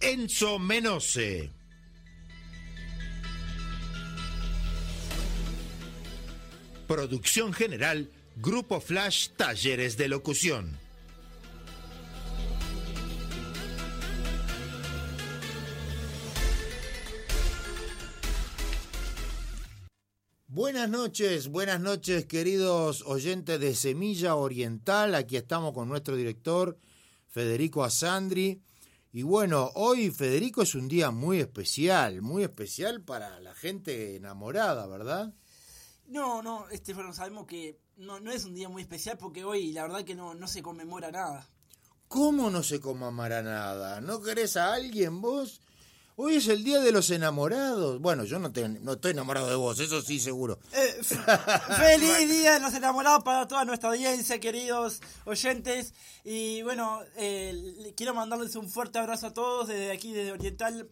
Enzo Menose. Producción general Grupo Flash Talleres de Locución. Buenas noches, buenas noches queridos oyentes de Semilla Oriental. Aquí estamos con nuestro director Federico Asandri. Y bueno, hoy Federico es un día muy especial, muy especial para la gente enamorada, ¿verdad? No, no, Estefano, sabemos que no, no es un día muy especial porque hoy la verdad que no, no se conmemora nada. ¿Cómo no se conmemora nada? ¿No querés a alguien vos? Hoy es el día de los enamorados. Bueno, yo no, te, no estoy enamorado de vos, eso sí seguro. Eh, feliz día de los enamorados para toda nuestra audiencia, queridos oyentes. Y bueno, eh, quiero mandarles un fuerte abrazo a todos desde aquí, desde Oriental.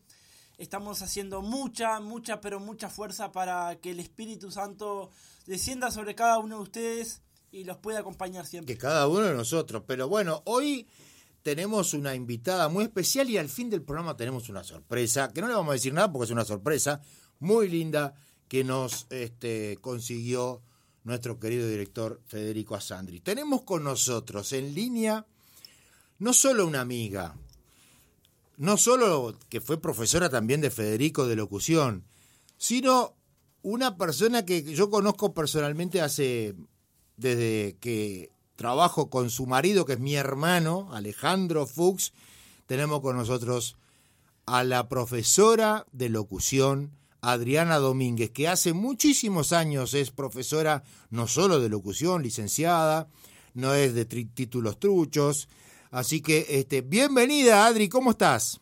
Estamos haciendo mucha, mucha, pero mucha fuerza para que el Espíritu Santo descienda sobre cada uno de ustedes y los pueda acompañar siempre. Que cada uno de nosotros. Pero bueno, hoy tenemos una invitada muy especial y al fin del programa tenemos una sorpresa, que no le vamos a decir nada porque es una sorpresa muy linda que nos este, consiguió nuestro querido director Federico Asandri. Tenemos con nosotros en línea no solo una amiga, no solo que fue profesora también de Federico de locución, sino una persona que yo conozco personalmente hace desde que trabajo con su marido, que es mi hermano, Alejandro Fuchs. Tenemos con nosotros a la profesora de locución, Adriana Domínguez, que hace muchísimos años es profesora no solo de locución, licenciada, no es de títulos truchos. Así que, este, bienvenida, Adri, ¿cómo estás?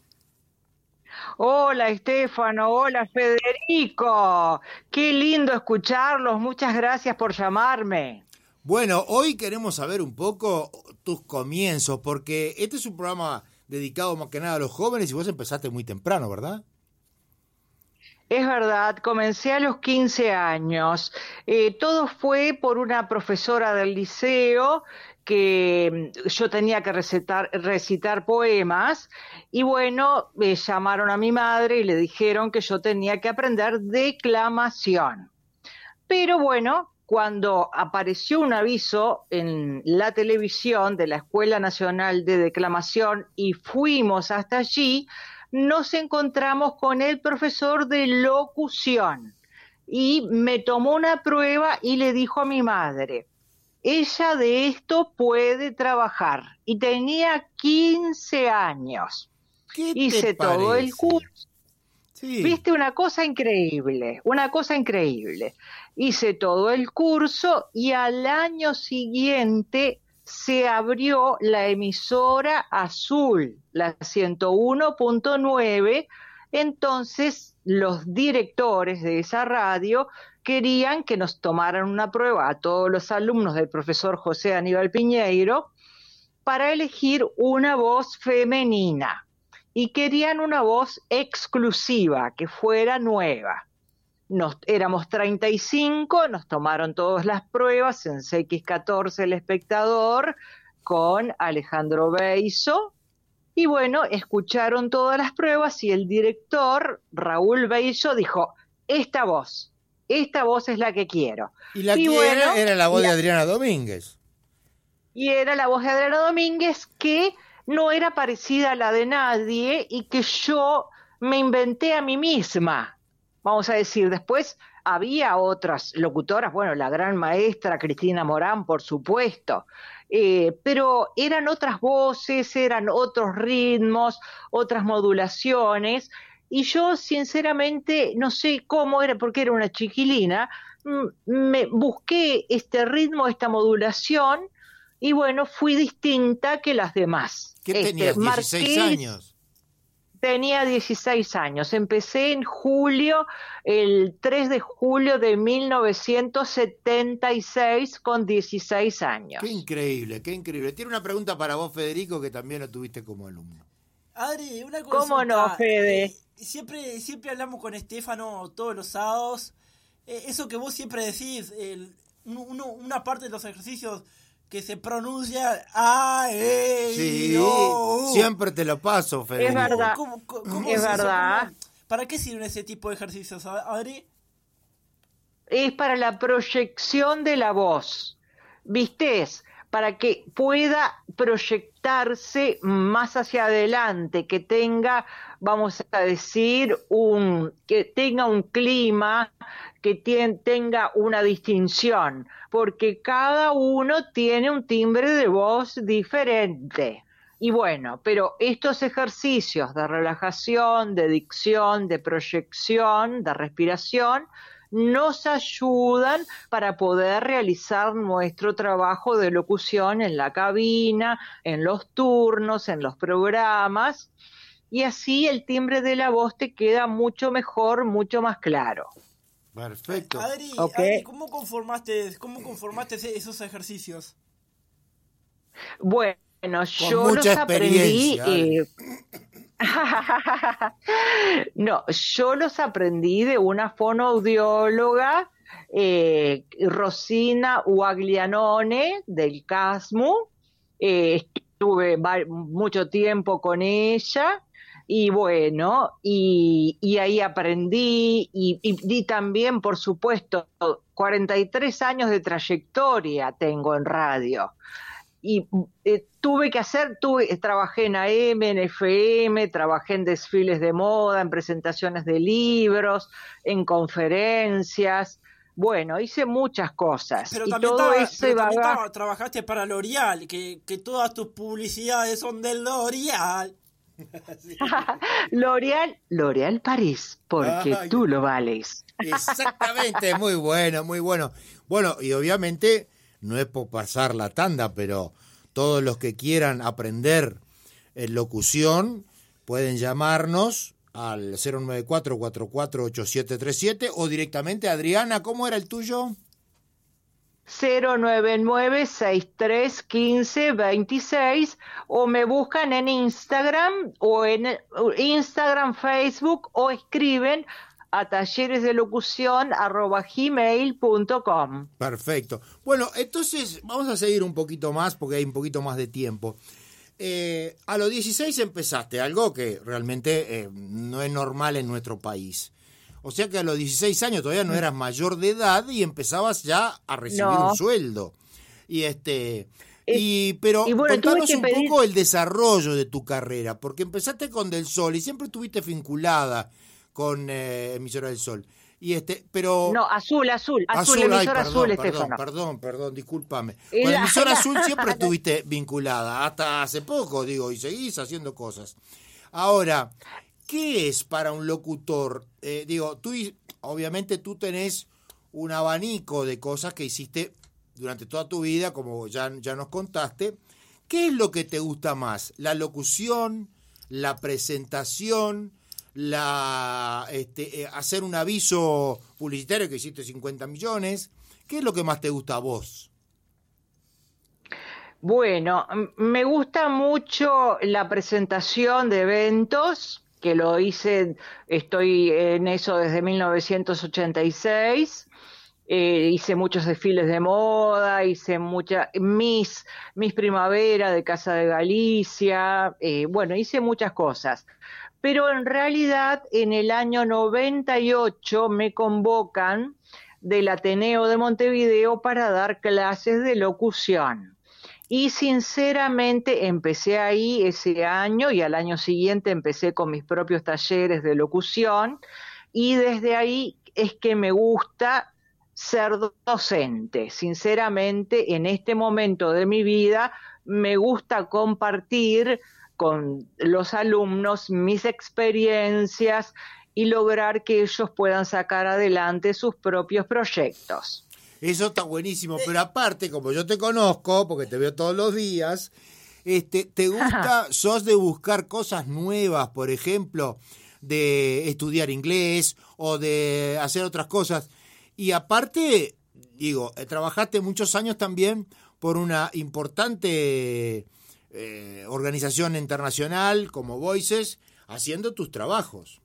Hola Estefano, hola Federico, qué lindo escucharlos, muchas gracias por llamarme. Bueno, hoy queremos saber un poco tus comienzos, porque este es un programa dedicado más que nada a los jóvenes y vos empezaste muy temprano, ¿verdad? Es verdad, comencé a los 15 años. Eh, todo fue por una profesora del liceo que mm, yo tenía que recitar, recitar poemas y bueno, me llamaron a mi madre y le dijeron que yo tenía que aprender declamación. Pero bueno, cuando apareció un aviso en la televisión de la Escuela Nacional de Declamación y fuimos hasta allí, nos encontramos con el profesor de locución y me tomó una prueba y le dijo a mi madre, ella de esto puede trabajar y tenía 15 años. Hice todo el curso. Viste una cosa increíble, una cosa increíble hice todo el curso y al año siguiente se abrió la emisora azul, la 101.9, entonces los directores de esa radio querían que nos tomaran una prueba a todos los alumnos del profesor José Aníbal Piñeiro para elegir una voz femenina. Y querían una voz exclusiva, que fuera nueva nos, éramos 35, nos tomaron todas las pruebas en CX14 el espectador con Alejandro Beiso. Y bueno, escucharon todas las pruebas y el director, Raúl Beiso, dijo, esta voz, esta voz es la que quiero. Y la que era, era la voz de Adriana Domínguez. Y era la voz de Adriana Domínguez que no era parecida a la de nadie y que yo me inventé a mí misma vamos a decir, después había otras locutoras, bueno, la gran maestra Cristina Morán, por supuesto, eh, pero eran otras voces, eran otros ritmos, otras modulaciones, y yo sinceramente no sé cómo era, porque era una chiquilina, mm, me busqué este ritmo, esta modulación, y bueno, fui distinta que las demás. ¿Qué tenías, 16 este, años? Tenía 16 años. Empecé en julio, el 3 de julio de 1976 con 16 años. Qué increíble, qué increíble. Tiene una pregunta para vos, Federico, que también lo tuviste como alumno. Adri, una cosa. ¿Cómo no, Fede? Eh, siempre, siempre hablamos con Estefano todos los sábados. Eh, eso que vos siempre decís, el, una parte de los ejercicios que se pronuncia A, E, sí, siempre te lo paso, Federico. Es verdad. es verdad. ¿Para qué sirven ese tipo de ejercicios, Adri? Es para la proyección de la voz. ¿Viste? Para que pueda proyectarse más hacia adelante, que tenga, vamos a decir, un, que tenga un clima, que tenga una distinción, porque cada uno tiene un timbre de voz diferente. Y bueno, pero estos ejercicios de relajación, de dicción, de proyección, de respiración, nos ayudan para poder realizar nuestro trabajo de locución en la cabina, en los turnos, en los programas, y así el timbre de la voz te queda mucho mejor, mucho más claro. Perfecto. Adri, ¿cómo conformaste, cómo conformaste esos ejercicios? Bueno, yo los aprendí. Eh, no, yo los aprendí de una fonoaudióloga, eh, Rosina Uaglianone, del CASMU. Eh, estuve mucho tiempo con ella y bueno, y, ahí aprendí y, y, también, por supuesto, 43 años de trayectoria tengo en radio. Y eh, tuve que hacer, tuve, trabajé en AM, en FM, trabajé en desfiles de moda, en presentaciones de libros, en conferencias. Bueno, hice muchas cosas. Pero también, trabajaste para L'Oreal, que, que todas tus publicidades son del L'Oreal. L'Oreal, L'Oreal París, porque tú lo vales. Exactamente, muy bueno, muy bueno. Bueno, y obviamente no es por pasar la tanda, pero todos los que quieran aprender en locución pueden llamarnos al 094 448737 o directamente Adriana, ¿cómo era el tuyo? 099-6315-26 o me buscan en Instagram o en Instagram, Facebook o escriben a talleres de locución gmail.com. Perfecto. Bueno, entonces vamos a seguir un poquito más porque hay un poquito más de tiempo. Eh, a los 16 empezaste, algo que realmente eh, no es normal en nuestro país. O sea que a los 16 años todavía no eras mayor de edad y empezabas ya a recibir un sueldo. Y este y pero contanos un poco el desarrollo de tu carrera, porque empezaste con Del Sol y siempre estuviste vinculada con eh, Emisora del Sol. Y este, pero No, azul, azul, azul, emisora azul, perdón, perdón, perdón, discúlpame. Con emisora azul siempre estuviste vinculada, hasta hace poco, digo, y seguís haciendo cosas. Ahora, ¿qué es para un locutor? Eh, digo, tú obviamente tú tenés un abanico de cosas que hiciste durante toda tu vida, como ya, ya nos contaste. ¿Qué es lo que te gusta más? ¿La locución? ¿La presentación? la este, eh, hacer un aviso publicitario que hiciste 50 millones. ¿Qué es lo que más te gusta a vos? Bueno, me gusta mucho la presentación de eventos, que lo hice, estoy en eso desde 1986. Eh, hice muchos desfiles de moda, hice muchas, mis, mis primavera de Casa de Galicia, eh, bueno, hice muchas cosas. Pero en realidad en el año 98 me convocan del Ateneo de Montevideo para dar clases de locución. Y sinceramente empecé ahí ese año y al año siguiente empecé con mis propios talleres de locución y desde ahí es que me gusta ser docente. Sinceramente, en este momento de mi vida me gusta compartir con los alumnos mis experiencias y lograr que ellos puedan sacar adelante sus propios proyectos. Eso está buenísimo, pero aparte, como yo te conozco, porque te veo todos los días, Este, ¿Te gusta, sos de buscar cosas nuevas, por ejemplo, de estudiar inglés o de hacer otras cosas? Y aparte, digo, eh, trabajaste muchos años también por una importante eh, organización internacional como Voices, haciendo tus trabajos.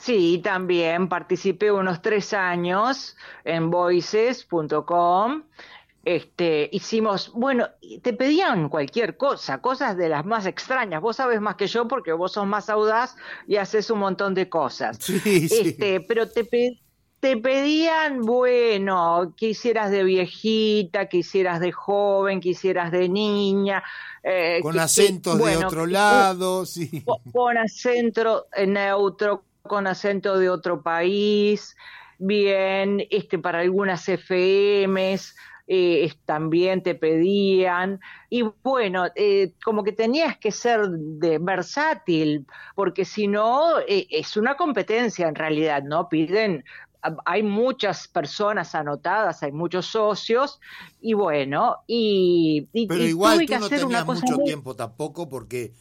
Sí, también participé unos tres años en voices.com. Este, hicimos, bueno, te pedían cualquier cosa, cosas de las más extrañas. Vos sabes más que yo porque vos sos más audaz y haces un montón de cosas. Sí, este, pero te, te pedían, bueno, que hicieras de viejita, que hicieras de joven, que hicieras de niña. Eh, con acentos de otro lado, sí. Con acento neutro, con acento de otro país, bien, este, para algunas FMs. Eh, también te pedían y bueno eh, como que tenías que ser de versátil porque si no eh, es una competencia en realidad no piden hay muchas personas anotadas, hay muchos socios, y bueno, y, Pero igual tú no tenías mucho tiempo tampoco porque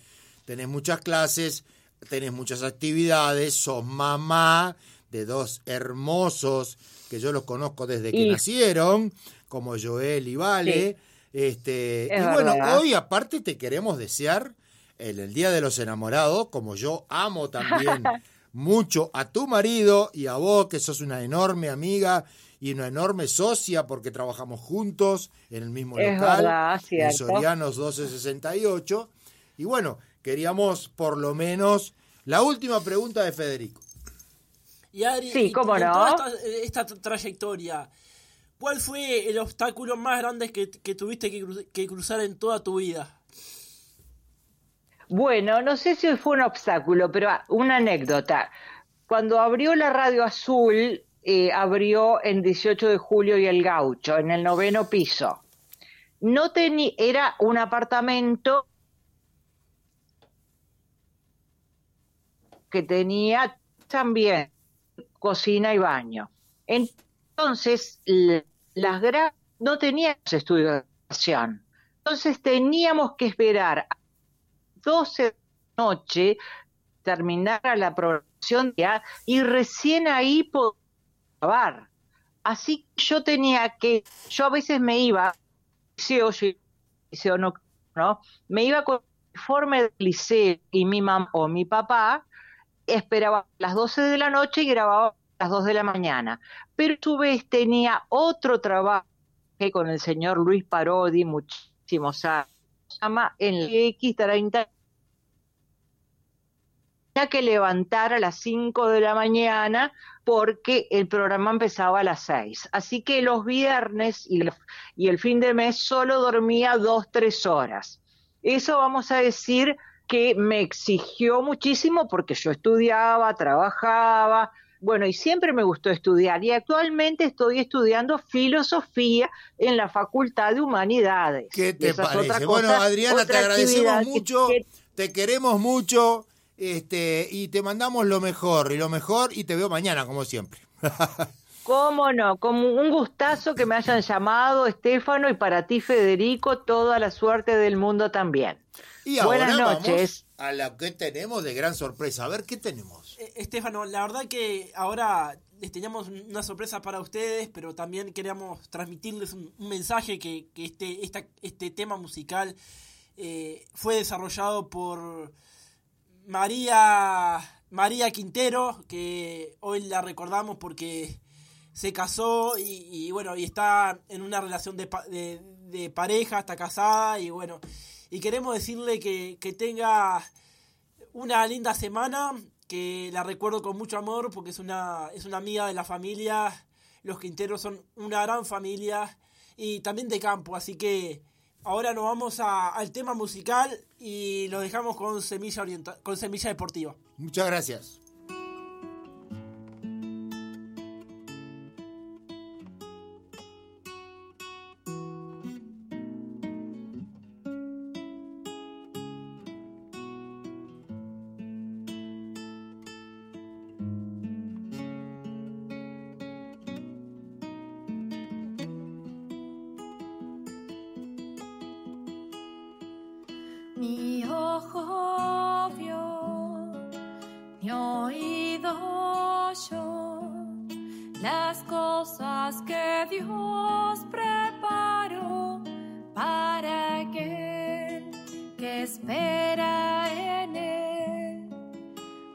tenés muchas clases, tenés muchas actividades, sos mamá de dos hermosos que yo los conozco desde que nacieron, como Joel y Vale. Este, y bueno, hoy aparte te queremos desear el, el Día de los Enamorados, como yo amo también mucho a tu marido y a vos, que sos una enorme amiga y una enorme socia porque trabajamos juntos en el mismo local, en Sorianos 1268. Y bueno, queríamos por lo menos la última pregunta de Federico. Y Adri, sí, ¿cómo no? esta, trayectoria, ¿cuál fue el obstáculo más grande que, tuviste que cruzar en toda tu vida? Bueno, no sé si fue un obstáculo, pero una anécdota. Cuando abrió la Radio Azul, eh, abrió en 18 de julio y el Gaucho, en el noveno piso. No tenía, era un apartamento que tenía también cocina y baño. Entonces, las no teníamos estudio de grabación. Entonces teníamos que esperar 12 de la noche terminara la programación y recién ahí podía grabar. Así que yo tenía que, yo a veces me iba, liceo, liceo no, no, me iba con el informe del liceo y mi mamá o mi papá esperaba a las 12 de la noche y grababa a las 2 de la mañana. Pero a su vez tenía otro trabajo con el señor Luis Parodi muchísimos años llama en el X30 tenía que levantar a las 5 de la mañana porque el programa empezaba a las 6. Así que los viernes y, y el fin de mes solo dormía dos, tres horas. Eso vamos a decir que me exigió muchísimo porque yo estudiaba, trabajaba, bueno, y siempre me gustó estudiar y actualmente estoy estudiando filosofía en la Facultad de Humanidades. ¿Qué te parece? bueno, Adriana, te agradecemos mucho, te queremos mucho este, y te mandamos lo mejor y lo mejor y te veo mañana, como siempre. Cómo no, como un gustazo que me hayan llamado, Estefano, y para ti, Federico, toda la suerte del mundo también. Y Buenas noches. a la que tenemos de gran sorpresa. A ver, ¿qué tenemos? Eh, Estefano, la verdad que ahora teníamos una sorpresa para ustedes, pero también queríamos transmitirles un, mensaje que, este, este tema musical eh, fue desarrollado por María, María Quintero, que hoy la recordamos porque se casó y, bueno, y está en una relación de, de, pareja, está casada y bueno, y queremos decirle que, que tenga una linda semana, que la recuerdo con mucho amor porque es una, es una amiga de la familia, los Quinteros son una gran familia y también de campo, así que ahora nos vamos al tema musical y lo dejamos con Semilla, con Semilla Deportiva. Muchas gracias. Ojo oído yo las cosas que Dios preparó para aquel que espera en él,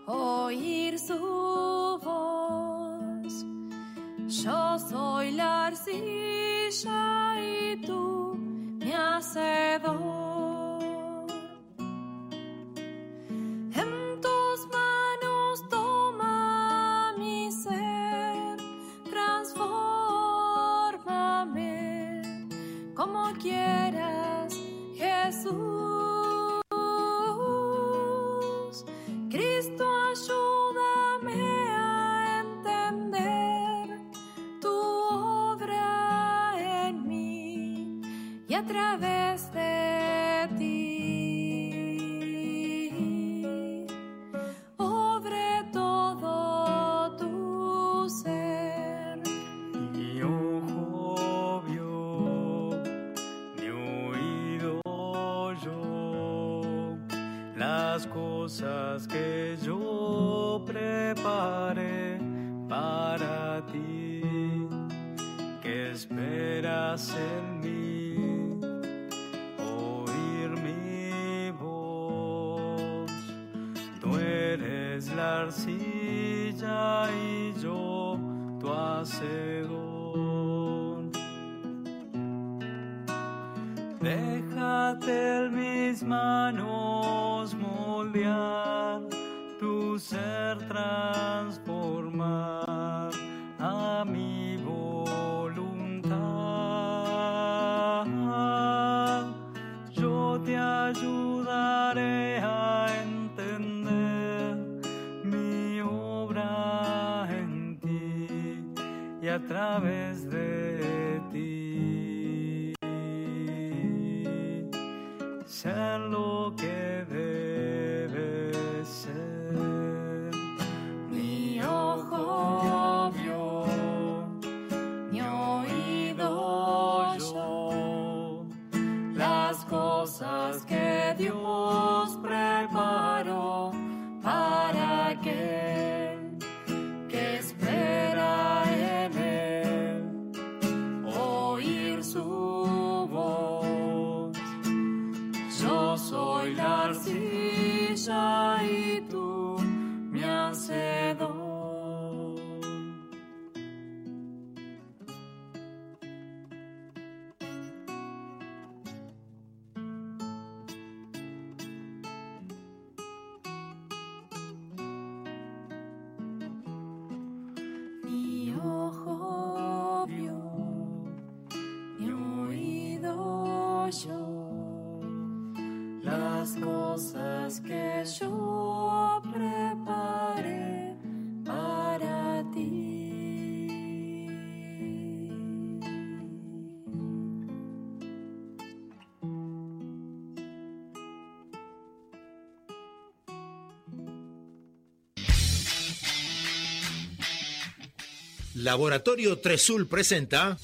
oír su voz. Yo soy la arcilla y tú mi hacedor. Través de ti. Obre todo tu ser. Ni ojo vio, ni oído yo las cosas que yo preparé para ti, que esperas en y yo tu hacedor. Déjate en mis manos moldear, tu ser transformar a mi Dios preparó para aquel las cosas que yo preparé para ti. Laboratorio Tresul presenta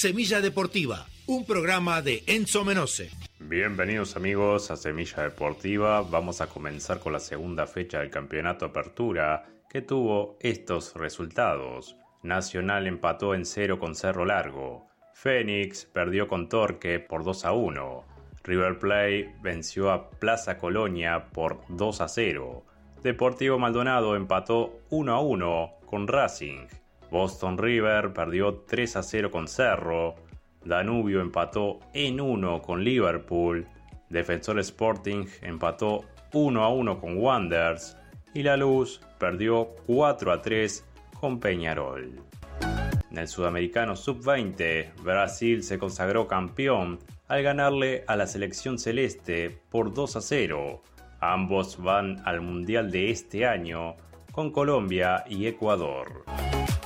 Semilla Deportiva, un programa de Enzo Menose. Bienvenidos amigos a Semilla Deportiva. Vamos a comenzar con la segunda fecha del Campeonato Apertura que tuvo estos resultados. Nacional empató en cero con Cerro Largo. Fénix perdió con Torque por 2 a 1. River Plate venció a Plaza Colonia por 2 a 0. Deportivo Maldonado empató 1 a 1 con Racing. Boston River perdió 3 a 0 con Cerro. Danubio empató en 1 con Liverpool. Defensor Sporting empató 1 a 1 con Wanderers. Y La Luz perdió 4 a 3 con Peñarol. En el sudamericano sub-20, Brasil se consagró campeón al ganarle a la selección celeste por 2 a 0. Ambos van al Mundial de este año con Colombia y Ecuador.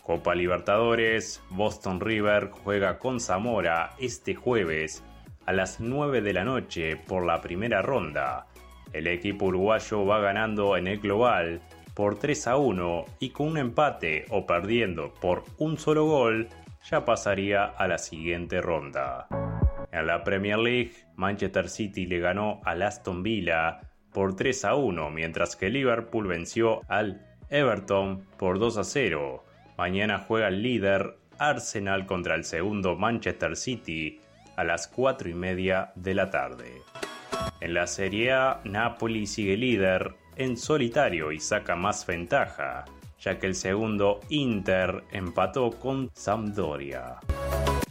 Copa Libertadores, Boston River juega con Zamora este jueves a las 9 de la noche por la primera ronda. El equipo uruguayo va ganando en el global por 3 a 1 y con un empate o perdiendo por un solo gol ya pasaría a la siguiente ronda. En la Premier League, Manchester City le ganó al Aston Villa por 3 a 1, mientras que Liverpool venció al Everton por 2 a 0. Mañana juega el líder Arsenal contra el segundo Manchester City a las 4 y media de la tarde. En la Serie A, Napoli sigue líder en solitario y saca más ventaja, ya que el segundo Inter empató con Sampdoria.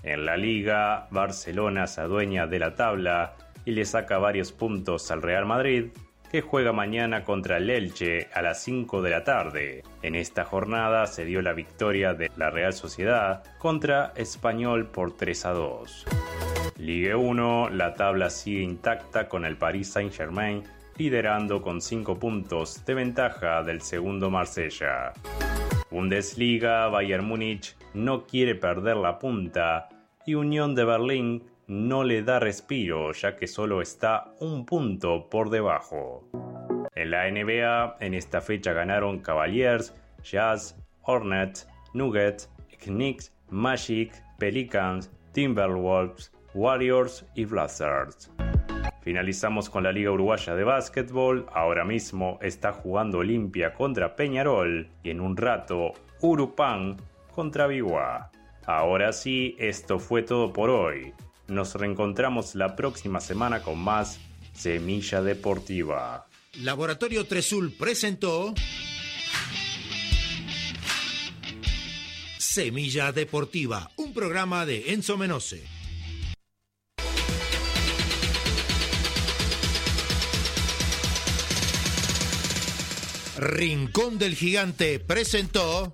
En la liga, Barcelona se adueña de la tabla y le saca varios puntos al Real Madrid, que juega mañana contra el Elche a las 5 de la tarde. En esta jornada se dio la victoria de la Real Sociedad contra Español por 3 a 2. Ligue 1, la tabla sigue intacta con el Paris Saint-Germain liderando con 5 puntos de ventaja del segundo Marsella. Bundesliga, Bayern Múnich no quiere perder la punta y Unión de Berlín no le da respiro ya que solo está un punto por debajo. En la NBA, en esta fecha ganaron Cavaliers, Jazz, Hornets, Nuggets, Knicks, Magic, Pelicans, Timberwolves, Warriors y Blazers. Finalizamos con la Liga Uruguaya de Básquetbol. Ahora mismo está jugando Olimpia contra Peñarol y en un rato Urupán contra Biguá. Ahora sí, esto fue todo por hoy. Nos reencontramos la próxima semana con más Semilla Deportiva. Laboratorio Tresul presentó Semilla Deportiva, un programa de Enzo Menose. Rincón del Gigante presentó